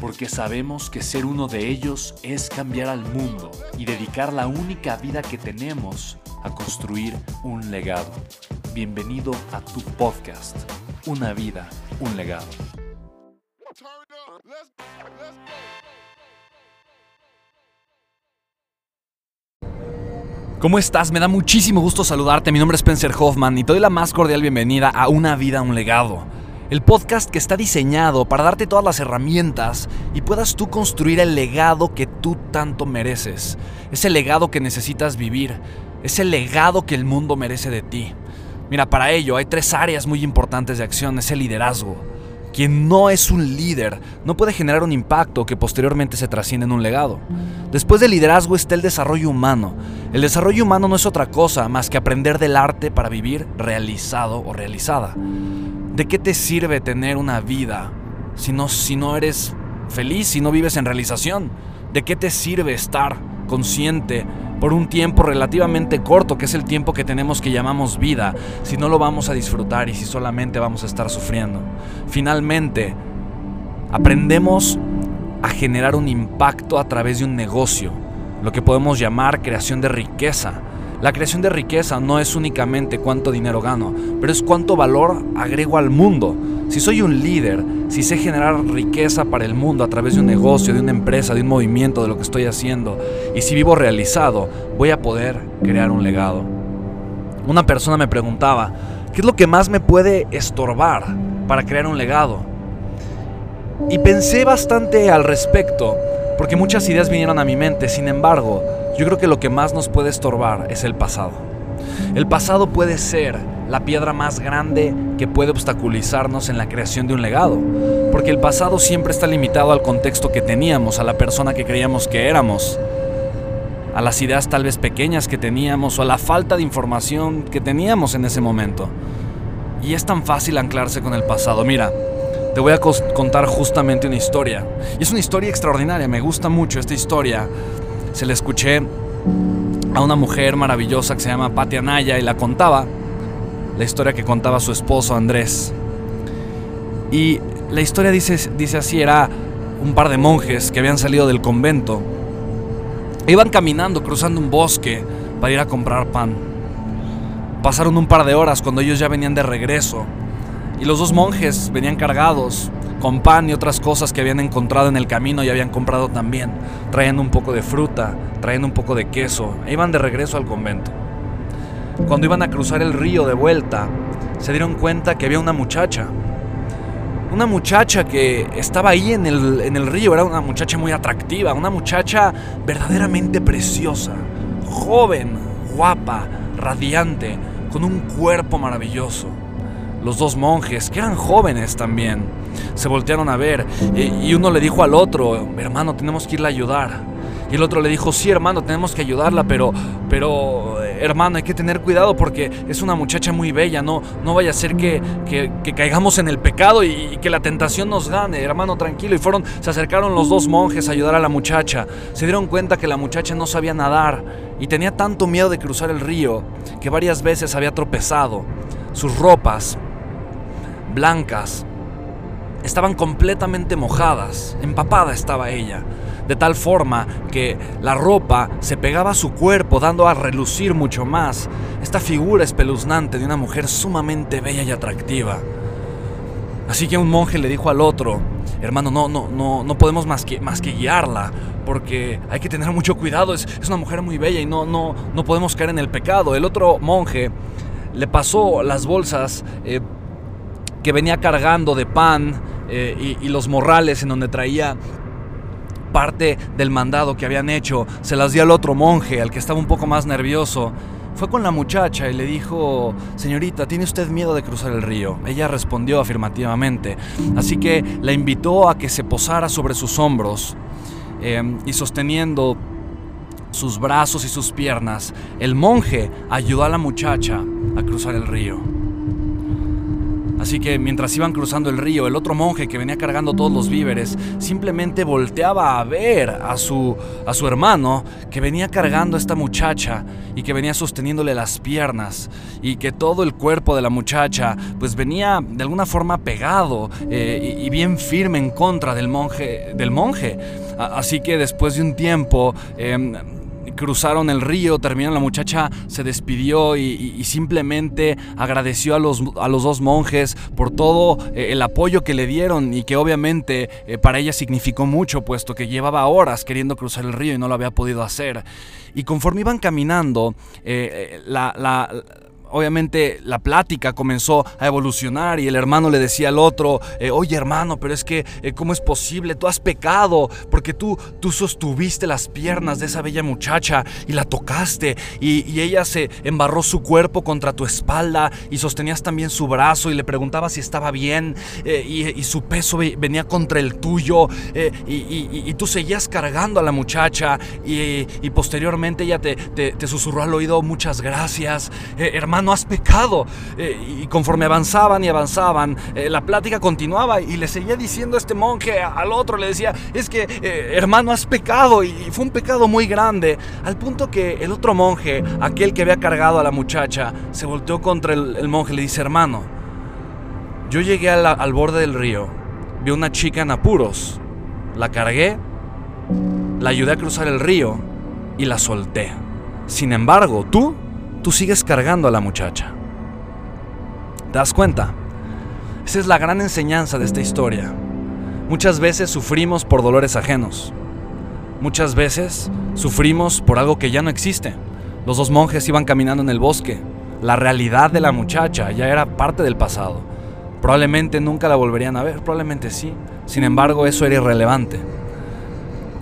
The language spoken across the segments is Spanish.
porque sabemos que ser uno de ellos es cambiar al mundo y dedicar la única vida que tenemos a construir un legado. Bienvenido a tu podcast, Una vida, un legado. ¿Cómo estás? Me da muchísimo gusto saludarte. Mi nombre es Spencer Hoffman y te doy la más cordial bienvenida a Una vida, un legado el podcast que está diseñado para darte todas las herramientas y puedas tú construir el legado que tú tanto mereces. Ese legado que necesitas vivir. Ese legado que el mundo merece de ti. Mira, para ello hay tres áreas muy importantes de acción. Es el liderazgo. Quien no es un líder no puede generar un impacto que posteriormente se trasciende en un legado. Después del liderazgo está el desarrollo humano. El desarrollo humano no es otra cosa más que aprender del arte para vivir realizado o realizada. ¿De qué te sirve tener una vida si no, si no eres feliz, si no vives en realización? ¿De qué te sirve estar consciente por un tiempo relativamente corto, que es el tiempo que tenemos que llamamos vida, si no lo vamos a disfrutar y si solamente vamos a estar sufriendo? Finalmente, aprendemos a generar un impacto a través de un negocio, lo que podemos llamar creación de riqueza la creación de riqueza no es únicamente cuánto dinero gano, pero es cuánto valor agrego al mundo. Si soy un líder, si sé generar riqueza para el mundo a través de un negocio, de una empresa, de un movimiento, de lo que estoy haciendo, y si vivo realizado, voy a poder crear un legado. Una persona me preguntaba, ¿qué es lo que más me puede estorbar para crear un legado? Y pensé bastante al respecto, porque muchas ideas vinieron a mi mente, sin embargo, yo creo que lo que más nos puede estorbar es el pasado. El pasado puede ser la piedra más grande que puede obstaculizarnos en la creación de un legado, porque el pasado siempre está limitado al contexto que teníamos, a la persona que creíamos que éramos, a las ideas tal vez pequeñas que teníamos o a la falta de información que teníamos en ese momento. Y es tan fácil anclarse con el pasado. Mira, te voy a contar justamente una historia. Y es una historia extraordinaria, me gusta mucho esta historia se le escuché a una mujer maravillosa que se llama Patti Anaya y la contaba, la historia que contaba su esposo Andrés. Y la historia dice, dice así, era un par de monjes que habían salido del convento. Iban caminando, cruzando un bosque para ir a comprar pan. Pasaron un par de horas cuando ellos ya venían de regreso. Y los dos monjes venían cargados con pan y otras cosas que habían encontrado en el camino y habían comprado también, trayendo un poco de fruta, trayendo un poco de queso, e iban de regreso al convento. Cuando iban a cruzar el río de vuelta, se dieron cuenta que había una muchacha, una muchacha que estaba ahí en el, en el río, era una muchacha muy atractiva, una muchacha verdaderamente preciosa, joven, guapa, radiante, con un cuerpo maravilloso. Los dos monjes, que eran jóvenes también, se voltearon a ver y, uno le dijo al otro, hermano, tenemos que irle a ayudar. Y el otro le dijo, sí, hermano, tenemos que ayudarla, pero, pero, hermano, hay que tener cuidado porque es una muchacha muy bella, no, no vaya a ser que, que, caigamos en el pecado y, que la tentación nos gane, hermano, tranquilo. Y fueron, se acercaron los dos monjes a ayudar a la muchacha. Se dieron cuenta que la muchacha no sabía nadar y tenía tanto miedo de cruzar el río que varias veces había tropezado. Sus ropas, blancas, estaban completamente mojadas, empapada estaba ella, de tal forma que la ropa se pegaba a su cuerpo dando a relucir mucho más esta figura espeluznante de una mujer sumamente bella y atractiva. Así que un monje le dijo al otro, hermano, no, no, no, no podemos más que, más que guiarla, porque hay que tener mucho cuidado, es, una mujer muy bella y no, no, no podemos caer en el pecado. El otro monje le pasó las bolsas eh, que venía cargando de pan eh, y, los morrales en donde traía parte del mandado que habían hecho, se las dio al otro monje, al que estaba un poco más nervioso. Fue con la muchacha y le dijo, señorita, ¿tiene usted miedo de cruzar el río? Ella respondió afirmativamente, así que la invitó a que se posara sobre sus hombros em, y sosteniendo sus brazos y sus piernas, el monje ayudó a la muchacha a cruzar el río. Así que mientras iban cruzando el río, el otro monje que venía cargando todos los víveres simplemente volteaba a ver a su, a su hermano que venía cargando a esta muchacha y que venía sosteniéndole las piernas y que todo el cuerpo de la muchacha pues venía de alguna forma pegado eh, y, bien firme en contra del monje. Del monje. Así que después de un tiempo... Em, cruzaron el río, terminaron, la muchacha se despidió y, simplemente agradeció a los, a los, dos monjes por todo eh, el apoyo que le dieron y que obviamente eh, para ella significó mucho, puesto que llevaba horas queriendo cruzar el río y no lo había podido hacer. Y conforme iban caminando, eh, la obviamente la plática comenzó a evolucionar y el hermano le decía al otro, eh, oye hermano, pero es que, eh, ¿cómo es posible? Tú has pecado porque tú, tú sostuviste las piernas de esa bella muchacha y la tocaste y, ella se embarró su cuerpo contra tu espalda y sostenías también su brazo y le preguntaba si estaba bien eh, y, su peso venía contra el tuyo y, tú seguías cargando a la muchacha y, posteriormente ella te, te, susurró al oído muchas gracias, hermano no has pecado. Eh, y conforme avanzaban y avanzaban, eh, la plática continuaba y le seguía diciendo este monje al otro, le decía, es que eh, hermano has pecado y, fue un pecado muy grande, al punto que el otro monje, aquel que había cargado a la muchacha, se volteó contra el, monje y le dice, hermano, yo llegué al borde del río, vi una chica en apuros, la cargué, la ayudé a cruzar el río y la solté. Sin embargo, tú tú sigues cargando a la muchacha. ¿Te das cuenta? Esa es la gran enseñanza de esta historia. Muchas veces sufrimos por dolores ajenos. Muchas veces sufrimos por algo que ya no existe. Los dos monjes iban caminando en el bosque. La realidad de la muchacha ya era parte del pasado. Probablemente nunca la volverían a ver, probablemente sí. Sin embargo, eso era irrelevante.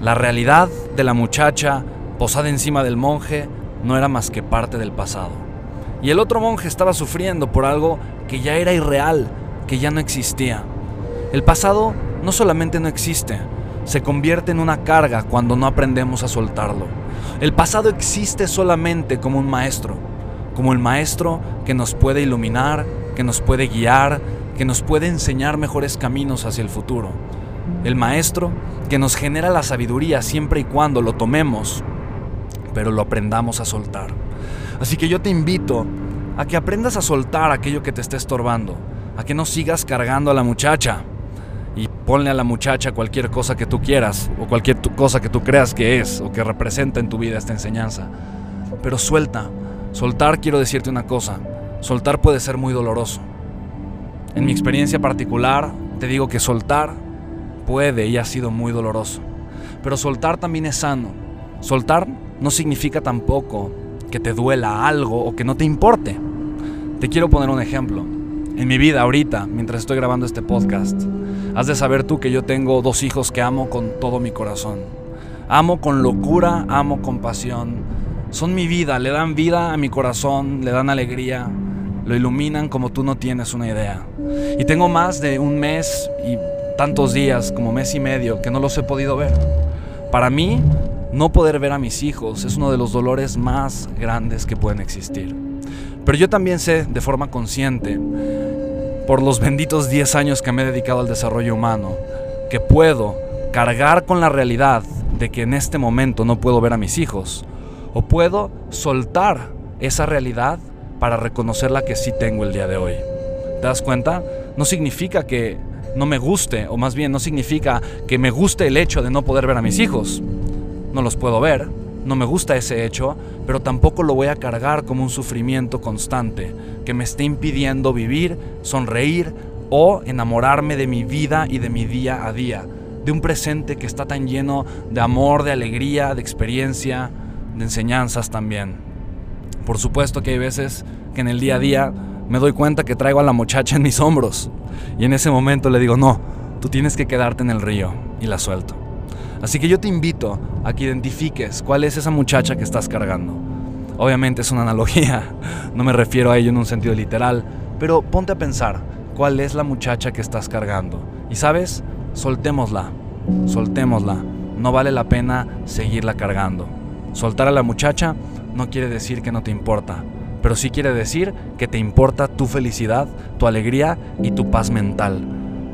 La realidad de la muchacha posada encima del monje no era más que parte del pasado. Y el otro monje estaba sufriendo por algo que ya era irreal, que ya no existía. El pasado no solamente no existe, se convierte en una carga cuando no aprendemos a soltarlo. El pasado existe solamente como un maestro, como el maestro que nos puede iluminar, que nos puede guiar, que nos puede enseñar mejores caminos hacia el futuro. El maestro que nos genera la sabiduría siempre y cuando lo tomemos pero lo aprendamos a soltar. Así que yo te invito a que aprendas a soltar aquello que te está estorbando, a que no sigas cargando a la muchacha y ponle a la muchacha cualquier cosa que tú quieras o cualquier cosa que tú creas que es o que representa en tu vida esta enseñanza. Pero suelta, soltar quiero decirte una cosa, soltar puede ser muy doloroso. En mi experiencia particular te digo que soltar puede y ha sido muy doloroso, pero soltar también es sano. Soltar no significa tampoco que te duela algo o que no te importe. Te quiero poner un ejemplo. En mi vida ahorita, mientras estoy grabando este podcast, has de saber tú que yo tengo dos hijos que amo con todo mi corazón. Amo con locura, amo con pasión. Son mi vida, le dan vida a mi corazón, le dan alegría, lo iluminan como tú no tienes una idea. Y tengo más de un mes y tantos días, como mes y medio, que no los he podido ver. Para mí, no poder ver a mis hijos es uno de los dolores más grandes que pueden existir. Pero yo también sé de forma consciente, por los benditos 10 años que me he dedicado al desarrollo humano, que puedo cargar con la realidad de que en este momento no puedo ver a mis hijos, o puedo soltar esa realidad para reconocer la que sí tengo el día de hoy. ¿Te das cuenta? No significa que no me guste, o más bien no significa que me guste el hecho de no poder ver a mis hijos no los puedo ver, no me gusta ese hecho, pero tampoco lo voy a cargar como un sufrimiento constante que me esté impidiendo vivir, sonreír, o enamorarme de mi vida y de mi día a día, de un presente que está tan lleno de amor, de alegría, de experiencia, de enseñanzas también. Por supuesto que hay veces que en el día a día me doy cuenta que traigo a la muchacha en mis hombros y en ese momento le digo, no, tú tienes que quedarte en el río y la suelto. Así que yo te invito a que identifiques cuál es esa muchacha que estás cargando. Obviamente es una analogía, no me refiero a ello en un sentido literal, pero ponte a pensar cuál es la muchacha que estás cargando. Y sabes, soltémosla, soltémosla. No vale la pena seguirla cargando. Soltar a la muchacha no quiere decir que no te importa, pero sí quiere decir que te importa tu felicidad, tu alegría y tu paz mental.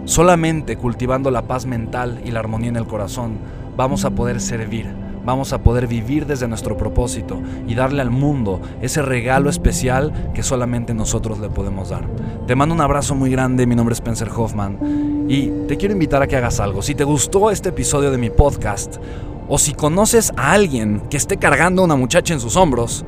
Solamente cultivando la paz mental y la armonía en el corazón vamos a poder servir, vamos a poder vivir desde nuestro propósito y darle al mundo ese regalo especial que solamente nosotros le podemos dar. Te mando un abrazo muy grande, mi nombre es Spencer Hoffman y te quiero invitar a que hagas algo. Si te gustó este episodio de mi podcast o si conoces a alguien que esté cargando a una muchacha en sus hombros,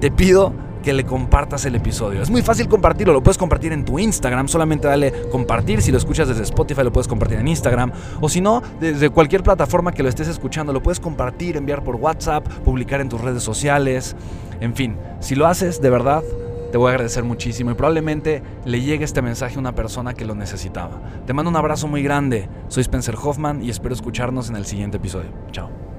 te pido que le compartas el episodio. Es muy fácil compartirlo, lo puedes compartir en tu Instagram, solamente dale compartir, si lo escuchas desde Spotify lo puedes compartir en Instagram, o si no, desde cualquier plataforma que lo estés escuchando, lo puedes compartir, enviar por WhatsApp, publicar en tus redes sociales, en fin, si lo haces de verdad, te voy a agradecer muchísimo y probablemente le llegue este mensaje a una persona que lo necesitaba. Te mando un abrazo muy grande, soy Spencer Hoffman y espero escucharnos en el siguiente episodio. Chao.